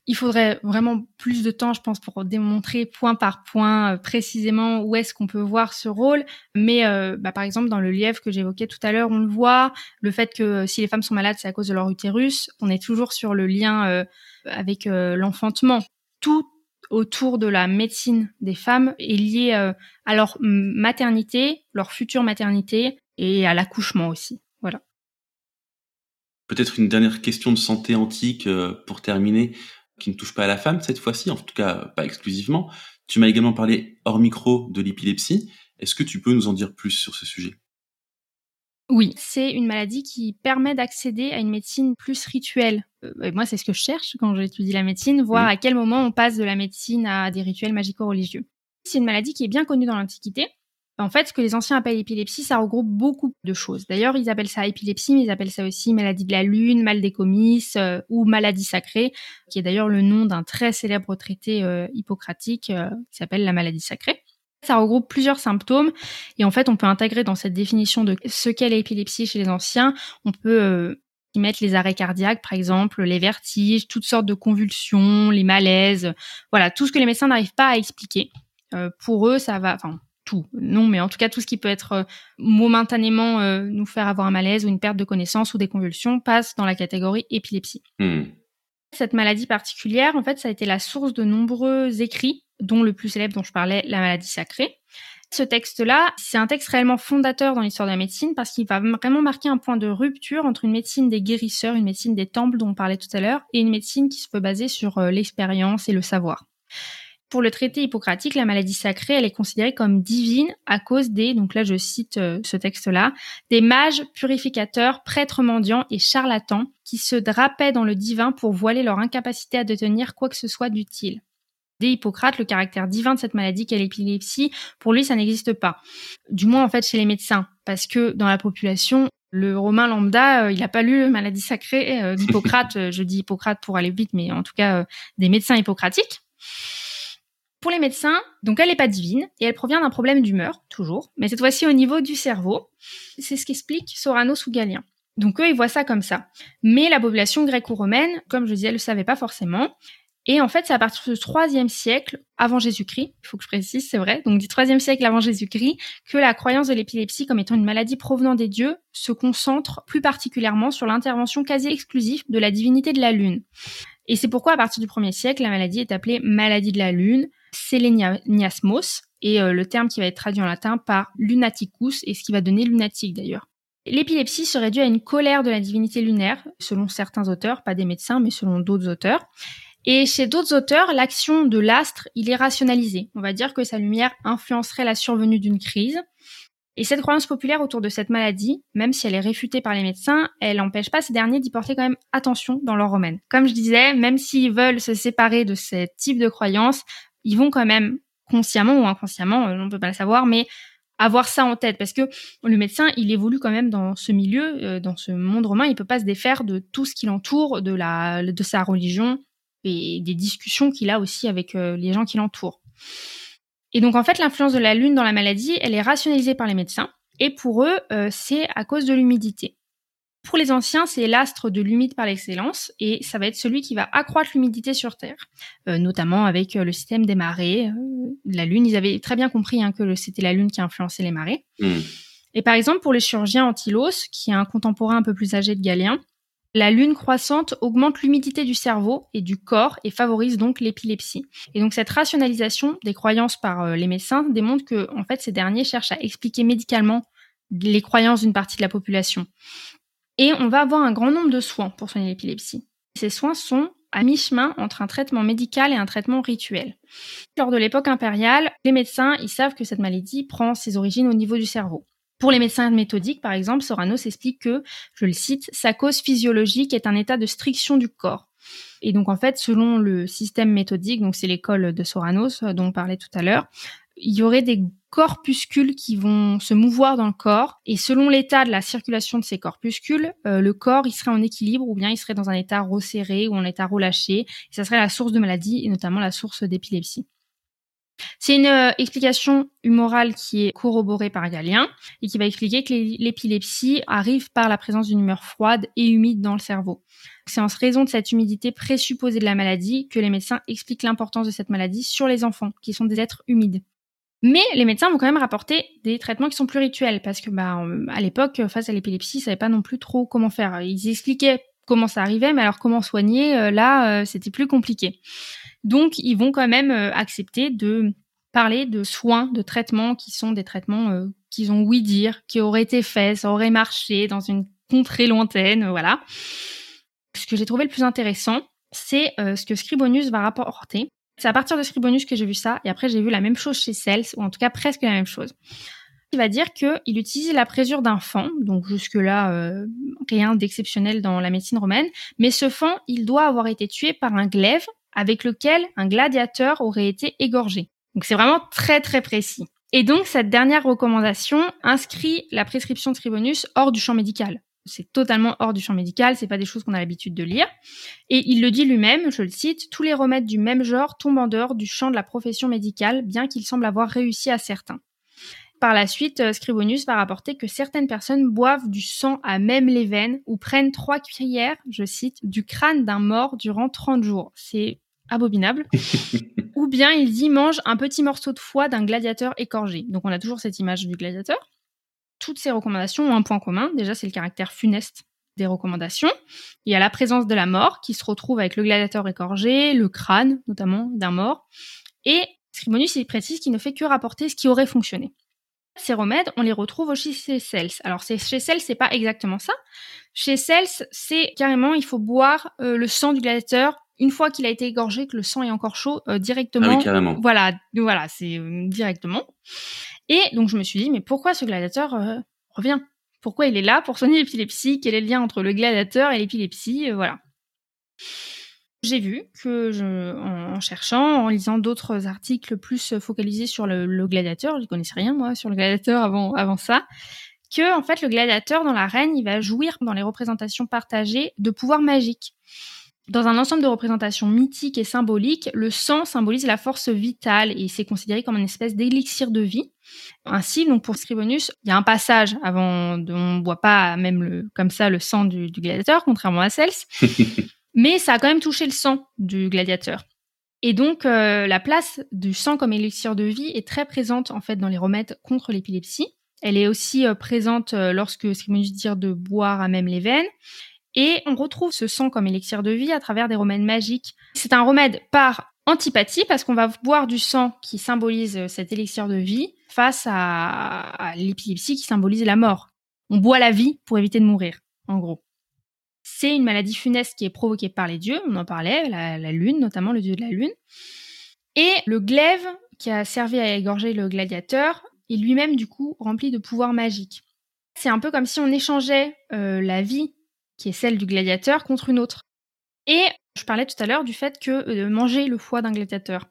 il faudrait vraiment plus de temps, je pense, pour démontrer point par point euh, précisément où est-ce qu'on peut voir ce rôle. Mais euh, bah, par exemple, dans le lièvre que j'évoquais tout à l'heure, on le voit. Le fait que euh, si les femmes sont malades, c'est à cause de leur utérus. On est toujours sur le lien avec l'enfantement. Tout autour de la médecine des femmes est lié à leur maternité, leur future maternité et à l'accouchement aussi. Voilà. Peut-être une dernière question de santé antique pour terminer qui ne touche pas à la femme cette fois-ci, en tout cas pas exclusivement. Tu m'as également parlé hors micro de l'épilepsie. Est-ce que tu peux nous en dire plus sur ce sujet? Oui, c'est une maladie qui permet d'accéder à une médecine plus rituelle. Euh, moi, c'est ce que je cherche quand j'étudie la médecine, voir mmh. à quel moment on passe de la médecine à des rituels magico-religieux. C'est une maladie qui est bien connue dans l'Antiquité, en fait, ce que les anciens appellent épilepsie, ça regroupe beaucoup de choses. D'ailleurs, ils appellent ça épilepsie, mais ils appellent ça aussi maladie de la lune, mal des comices euh, ou maladie sacrée, qui est d'ailleurs le nom d'un très célèbre traité euh, hippocratique euh, qui s'appelle la maladie sacrée. Ça regroupe plusieurs symptômes et en fait, on peut intégrer dans cette définition de ce qu'est l'épilepsie chez les anciens, on peut y mettre les arrêts cardiaques, par exemple, les vertiges, toutes sortes de convulsions, les malaises, voilà, tout ce que les médecins n'arrivent pas à expliquer. pour eux, ça va, enfin, tout. Non, mais en tout cas, tout ce qui peut être euh, momentanément euh, nous faire avoir un malaise ou une perte de connaissance ou des convulsions passe dans la catégorie épilepsie. Hmm. Cette maladie particulière, en fait, ça a été la source de nombreux écrits, dont le plus célèbre dont je parlais, la maladie sacrée. Ce texte-là, c'est un texte réellement fondateur dans l'histoire de la médecine parce qu'il va vraiment marquer un point de rupture entre une médecine des guérisseurs, une médecine des temples dont on parlait tout à l'heure, et une médecine qui se peut baser sur euh, l'expérience et le savoir. Pour le traité hippocratique, la maladie sacrée, elle est considérée comme divine à cause des, donc là je cite euh, ce texte-là, des mages, purificateurs, prêtres mendiants et charlatans qui se drapaient dans le divin pour voiler leur incapacité à détenir quoi que ce soit d'utile. Dès Hippocrate, le caractère divin de cette maladie qu'est l'épilepsie, pour lui, ça n'existe pas. Du moins, en fait, chez les médecins. Parce que dans la population, le romain lambda, euh, il n'a pas lu maladie sacrée euh, d'Hippocrate. je dis Hippocrate pour aller vite, mais en tout cas, des médecins hippocratiques. Pour les médecins, donc elle n'est pas divine et elle provient d'un problème d'humeur, toujours, mais cette fois-ci au niveau du cerveau. C'est ce qu'explique Soranos ou Galien. Donc eux, ils voient ça comme ça. Mais la population gréco-romaine, comme je disais, elle ne le savait pas forcément. Et en fait, c'est à partir du IIIe siècle avant Jésus-Christ, il faut que je précise, c'est vrai, donc du IIIe siècle avant Jésus-Christ, que la croyance de l'épilepsie comme étant une maladie provenant des dieux se concentre plus particulièrement sur l'intervention quasi exclusive de la divinité de la Lune. Et c'est pourquoi, à partir du 1er siècle, la maladie est appelée maladie de la Lune, seleniasmos, et euh, le terme qui va être traduit en latin par lunaticus, et ce qui va donner lunatique d'ailleurs. L'épilepsie serait due à une colère de la divinité lunaire, selon certains auteurs, pas des médecins, mais selon d'autres auteurs. Et chez d'autres auteurs, l'action de l'astre, il est rationalisé. On va dire que sa lumière influencerait la survenue d'une crise. Et cette croyance populaire autour de cette maladie, même si elle est réfutée par les médecins, elle n'empêche pas ces derniers d'y porter quand même attention dans leur domaine. Comme je disais, même s'ils veulent se séparer de ce type de croyance, ils vont quand même consciemment ou inconsciemment, euh, on ne peut pas le savoir, mais avoir ça en tête. Parce que le médecin il évolue quand même dans ce milieu euh, dans ce monde romain. Il peut pas se défaire de tout ce qui l'entoure de la de sa religion et des discussions qu'il a aussi avec euh, les gens qui l'entourent. Et donc en fait l'influence de la lune dans la maladie elle est rationalisée par les médecins. Et pour eux c'est à cause de l'humidité pour les anciens, c'est l'astre de l'humide par l'excellence et ça va être celui qui va accroître l'humidité sur Terre, euh, notamment avec euh, le système des marées. Euh, la Lune, ils avaient très bien compris hein, que c'était la Lune qui influençait les marées. Hmm. Et par exemple, pour les chirurgiens Antilos, qui est un contemporain un peu plus âgé de Galien, la lune croissante augmente l'humidité du cerveau et du corps et favorise donc l'épilepsie. Et donc cette rationalisation des croyances par les médecins démontre que en fait ces derniers cherchent à expliquer médicalement les croyances d'une partie de la population. Et on va avoir un grand nombre de soins pour soigner l'épilepsie. Ces soins sont à mi-chemin entre un traitement médical et un traitement rituel. Lors de l'époque impériale, les médecins, ils savent que cette maladie prend ses origines au niveau du cerveau. Pour les médecins méthodiques, par exemple, Soranos explique que, je le cite, sa cause physiologique est un état de striction du corps. Et donc, en fait, selon le système méthodique, donc c'est l'école de Soranos euh, dont on parlait tout à l'heure, il y aurait des corpuscules qui vont se mouvoir dans le corps et selon l'état de la circulation de ces corpuscules, euh, le corps il serait en équilibre ou bien il serait dans un état resserré ou en état relâché. Et ça serait la source de maladie et notamment la source d'épilepsie. C'est une euh, explication humorale qui est corroborée par Galien et qui va expliquer que l'épilepsie arrive par la présence d'une humeur froide et humide dans le cerveau. C'est en raison de cette humidité présupposée de la maladie que les médecins expliquent l'importance de cette maladie sur les enfants, qui sont des êtres humides. Mais les médecins vont quand même rapporter des traitements qui sont plus rituels parce que bah à l'époque face à l'épilepsie, ils savaient pas non plus trop comment faire. Ils expliquaient comment ça arrivait, mais alors comment soigner euh, là, euh, c'était plus compliqué. Donc ils vont quand même euh, accepter de parler de soins, de traitements qui sont des traitements qu'ils ont oui dire, qui auraient été faits, ça aurait marché dans une contrée lointaine, voilà. Ce que j'ai trouvé le plus intéressant, c'est ce que Scribonius va rapporter c'est à partir de Scribonius que j'ai vu ça, et après j'ai vu la même chose chez Cels, ou en tout cas presque la même chose. Il va dire qu'il utilise la présure d'un fan, donc jusque-là euh, rien d'exceptionnel dans la médecine romaine, mais ce fan, il doit avoir été tué par un glaive avec lequel un gladiateur aurait été égorgé. Donc c'est vraiment très très précis. Et donc cette dernière recommandation inscrit la prescription de Scribonius hors du champ médical c'est totalement hors du champ médical, c'est pas des choses qu'on a l'habitude de lire. Et il le dit lui-même, je le cite, tous les remèdes du même genre tombent en dehors du champ de la profession médicale, bien qu'il semble avoir réussi à certains. Par la suite, euh, Scribonius va rapporter que certaines personnes boivent du sang à même les veines ou prennent trois cuillères, je cite, du crâne d'un mort durant 30 jours. C'est abominable. ou bien il dit mange un petit morceau de foie d'un gladiateur écorgé. Donc on a toujours cette image du gladiateur toutes ces recommandations ont un point commun. Déjà, c'est le caractère funeste des recommandations. Il y a la présence de la mort qui se retrouve avec le gladiateur écorgé, le crâne notamment d'un mort. Et Scribonius il précise qu'il ne fait que rapporter ce qui aurait fonctionné. Ces remèdes, on les retrouve aussi chez Cels. Alors chez Cels, c'est pas exactement ça. Chez Cels, c'est carrément il faut boire euh, le sang du gladiateur une fois qu'il a été égorgé, que le sang est encore chaud euh, directement. Ah oui, carrément. Voilà, voilà, c'est euh, directement. Et donc je me suis dit, mais pourquoi ce gladiateur euh, revient? Pourquoi il est là? Pour soigner l'épilepsie Quel est le lien entre le gladiateur et l'épilepsie euh, Voilà. J'ai vu que, en, cherchant, en lisant d'autres articles plus focalisés sur le, gladiateur, je ne connaissais rien moi sur le gladiateur avant, avant ça, que en fait le gladiateur dans l'arène, il va jouir dans les représentations partagées de pouvoirs magiques. Dans un ensemble de représentations mythiques et symboliques, le sang symbolise la force vitale et c'est considéré comme une espèce d'élixir de vie. Ainsi, donc pour Scribonius, il y a un passage avant, on ne boit pas même le, comme ça le sang du, gladiateur, contrairement à Cels, mais ça a quand même touché le sang du gladiateur. Et donc, euh, la place du sang comme élixir de vie est très présente en fait dans les remèdes contre l'épilepsie. Elle est aussi euh, présente euh, lorsque Scribonius dit de boire à même les veines. Et on retrouve ce sang comme élixir de vie à travers des remèdes magiques. C'est un remède par antipathie parce qu'on va boire du sang qui symbolise cet élixir de vie face à, l'épilepsie qui symbolise la mort. On boit la vie pour éviter de mourir, en gros. C'est une maladie funeste qui est provoquée par les dieux, on en parlait, la, lune notamment, le dieu de la lune. Et le glaive qui a servi à égorger le gladiateur est lui-même du coup rempli de pouvoirs magiques. C'est un peu comme si on échangeait euh, la vie qui est celle du gladiateur contre une autre. Et je parlais tout à l'heure du fait que euh, manger le foie d'un gladiateur,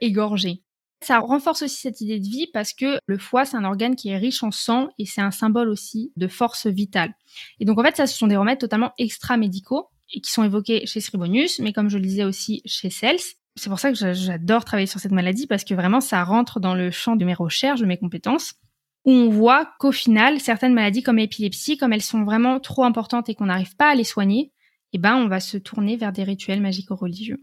égorgé, ça renforce aussi cette idée de vie parce que le foie, c'est un organe qui est riche en sang et c'est un symbole aussi de force vitale. Et donc en fait, ça, ce sont des remèdes totalement extra-médicaux et qui sont évoqués chez Scribonius, mais comme je le disais aussi chez Cels. C'est pour ça que j'adore travailler sur cette maladie parce que vraiment, ça rentre dans le champ de mes recherches, de mes compétences où on voit qu'au final, certaines maladies comme l'épilepsie, comme elles sont vraiment trop importantes et qu'on n'arrive pas à les soigner, eh ben, on va se tourner vers des rituels magico-religieux.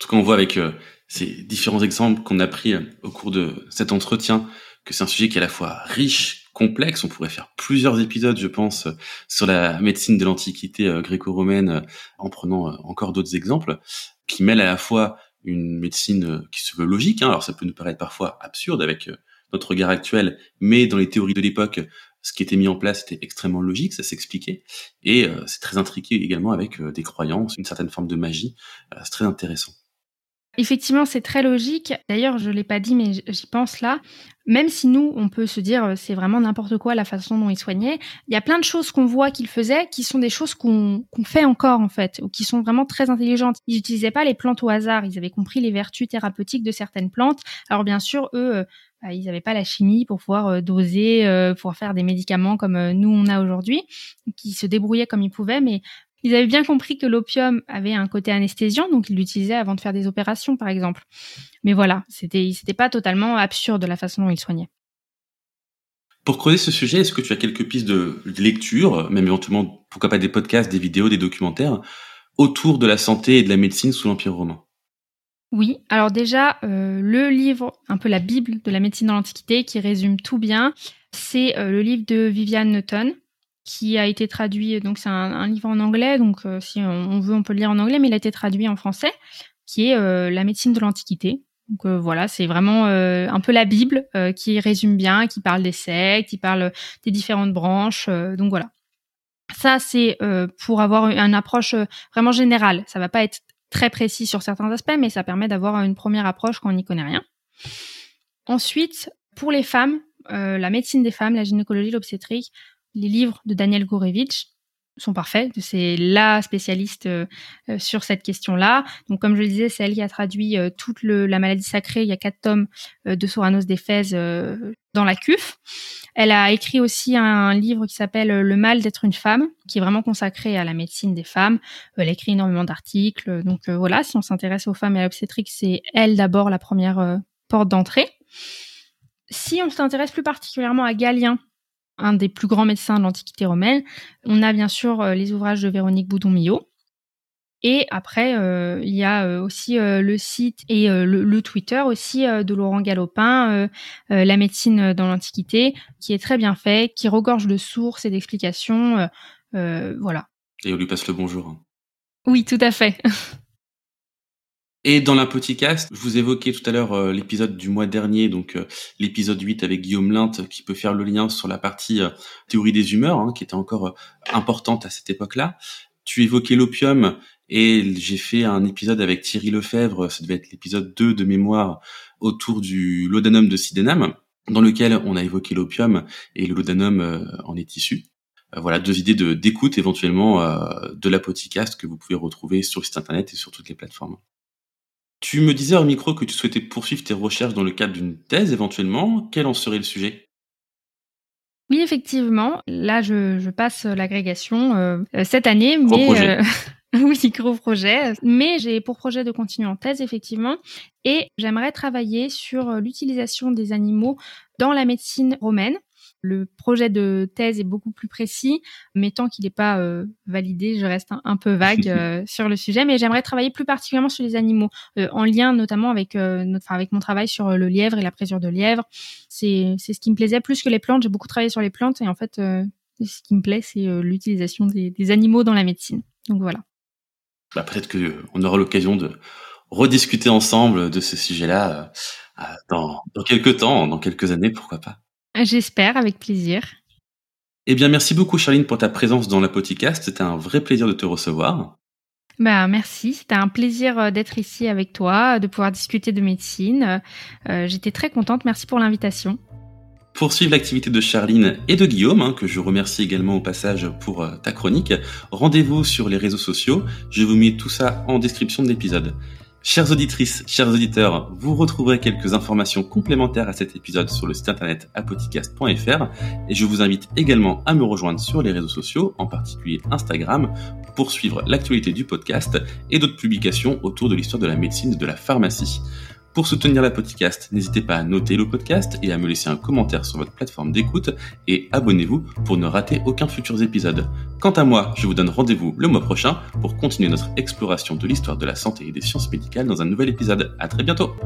Tout cas, on voit avec euh, ces différents exemples qu'on a pris euh, au cours de cet entretien que c'est un sujet qui est à la fois riche, complexe. On pourrait faire plusieurs épisodes, je pense, sur la médecine de l'Antiquité euh, gréco-romaine en prenant encore d'autres exemples qui mêlent à la fois une médecine qui se veut logique. Hein. alors ça peut nous paraître parfois absurde avec notre regard actuel, mais dans les théories de l'époque, ce qui était mis en place était extrêmement logique, ça s'expliquait, et euh, c'est très intriqué également avec euh, des croyances, une certaine forme de magie, euh, c'est très intéressant. Effectivement, c'est très logique. D'ailleurs, je l'ai pas dit, mais j'y pense là. Même si nous, on peut se dire c'est vraiment n'importe quoi la façon dont il soignait, il y a plein de choses qu'on voit qu'il faisait qui sont des choses qu'on fait encore en fait, ou qui sont vraiment très intelligentes. Ils n'utilisaient pas les plantes au hasard, ils avaient compris les vertus thérapeutiques de certaines plantes. Alors bien sûr, eux, bah, ils n'avaient pas la chimie pour pouvoir euh, doser, euh, pour faire des médicaments comme euh, nous on a aujourd'hui, qui se débrouillaient comme ils pouvaient, mais ils avaient bien compris que l'opium avait un côté anesthésiant, donc ils l'utilisaient avant de faire des opérations, par exemple. Mais voilà, c'était, c'était pas totalement absurde la façon dont ils soignaient. Pour creuser ce sujet, est-ce que tu as quelques pistes de lecture, même éventuellement, pourquoi pas des podcasts, des vidéos, des documentaires, autour de la santé et de la médecine sous l'Empire romain? Oui, alors déjà, euh, le livre, un peu la Bible de la médecine dans l'Antiquité, qui résume tout bien, c'est euh, le livre de Viviane Newton, qui a été traduit, donc c'est un, livre en anglais, donc euh, si on veut, on peut le lire en anglais, mais il a été traduit en français, qui est La médecine de l'Antiquité. Donc voilà, c'est vraiment un peu la Bible qui résume bien, qui parle des sectes, qui parle des différentes branches. donc voilà. Ça, c'est pour avoir une approche vraiment générale. Ça va pas être très précis sur certains aspects, mais ça permet d'avoir une première approche quand on n'y connaît rien. Ensuite, pour les femmes, euh, la médecine des femmes, la gynécologie, l'obstétrique, les livres de Daniel Gorevitch sont parfaits. C'est la spécialiste euh, euh, sur cette question-là. Donc, comme je le disais, c'est elle qui a traduit toute la maladie sacrée. Il y a quatre tomes de Soranos d'Éphèse dans la CUF. Elle a écrit aussi un livre qui s'appelle Le mal d'être une femme, qui est vraiment consacré à la médecine des femmes. Elle écrit énormément d'articles. Donc euh, voilà, si on s'intéresse aux femmes et à l'obstétrique, c'est elle d'abord la première euh, porte d'entrée. Si on s'intéresse plus particulièrement à Galien, un des plus grands médecins de l'Antiquité romaine, on a bien sûr euh, les ouvrages de Véronique Boudon-Millot. Et après, euh, il y a euh, aussi euh, le site et le, Twitter aussi de Laurent Galopin, La médecine dans l'Antiquité, qui est très bien fait, qui regorge de sources et d'explications. voilà. Et on lui passe le bonjour. Oui, tout à fait. Et dans l'Apoticast, je vous évoquais tout à l'heure l'épisode du mois dernier, donc l'épisode 8 avec Guillaume Linte, qui peut faire le lien sur la partie théorie des humeurs, hein, qui était encore importante à cette époque-là. Tu évoquais l'opium et j'ai fait un épisode avec Thierry Lefebvre, ça devait être l'épisode 2 de mémoire, autour du laudanum de Sydenham, dans lequel on a évoqué l'opium et le laudanum euh, en est issu. Euh, voilà, deux idées d'écoute éventuellement euh, de l'apothicaste que vous pouvez retrouver sur le site internet et sur toutes les plateformes. Tu me disais au micro que tu souhaitais poursuivre tes recherches dans le cadre d'une thèse éventuellement. Quel en serait le sujet? Oui, effectivement. Là, je, passe l'agrégation cette année, mais Oui, gros projet. Mais j'ai pour projet de continuer en thèse, effectivement. Et j'aimerais travailler sur euh, l'utilisation des animaux dans la médecine romaine. Le projet de thèse est beaucoup plus précis, mais tant qu'il n'est pas euh, validé, je reste un, peu vague euh, sur le sujet. Mais j'aimerais travailler plus particulièrement sur les animaux, en lien notamment avec, notre, avec mon travail sur le lièvre et la présure de lièvre. C'est ce qui me plaisait plus que les plantes. J'ai beaucoup travaillé sur les plantes et en fait, ce qui me plaît, c'est l'utilisation des, des animaux dans la médecine. Donc voilà bah, peut-être que on aura l'occasion de rediscuter ensemble de ce sujet-là euh, euh, dans, dans quelques temps, dans quelques années, pourquoi pas. J'espère, avec plaisir. Eh bien, merci beaucoup, Charline, pour ta présence dans la podcast. C'était un vrai plaisir de te recevoir. Bah, merci, c'était un plaisir euh, d'être ici avec toi, de pouvoir discuter de médecine. Euh, j'étais très contente, merci pour l'invitation. Pour suivre l'activité de Charline et de Guillaume, hein, que je remercie également au passage pour euh, ta chronique, rendez-vous sur les réseaux sociaux, je vous mets tout ça en description de l'épisode. Chères auditrices, chers auditeurs, vous retrouverez quelques informations complémentaires à cet épisode sur le site internet apodcast.fr et je vous invite également à me rejoindre sur les réseaux sociaux, en particulier Instagram, pour suivre l'actualité du podcast et d'autres publications autour de l'histoire de la médecine et de la pharmacie. Pour soutenir la podcast, n'hésitez pas à noter le podcast et à me laisser un commentaire sur votre plateforme d'écoute et abonnez-vous pour ne rater aucun futur épisode. Quant à moi, je vous donne rendez-vous le mois prochain pour continuer notre exploration de l'histoire de la santé et des sciences médicales dans un nouvel épisode. À très bientôt!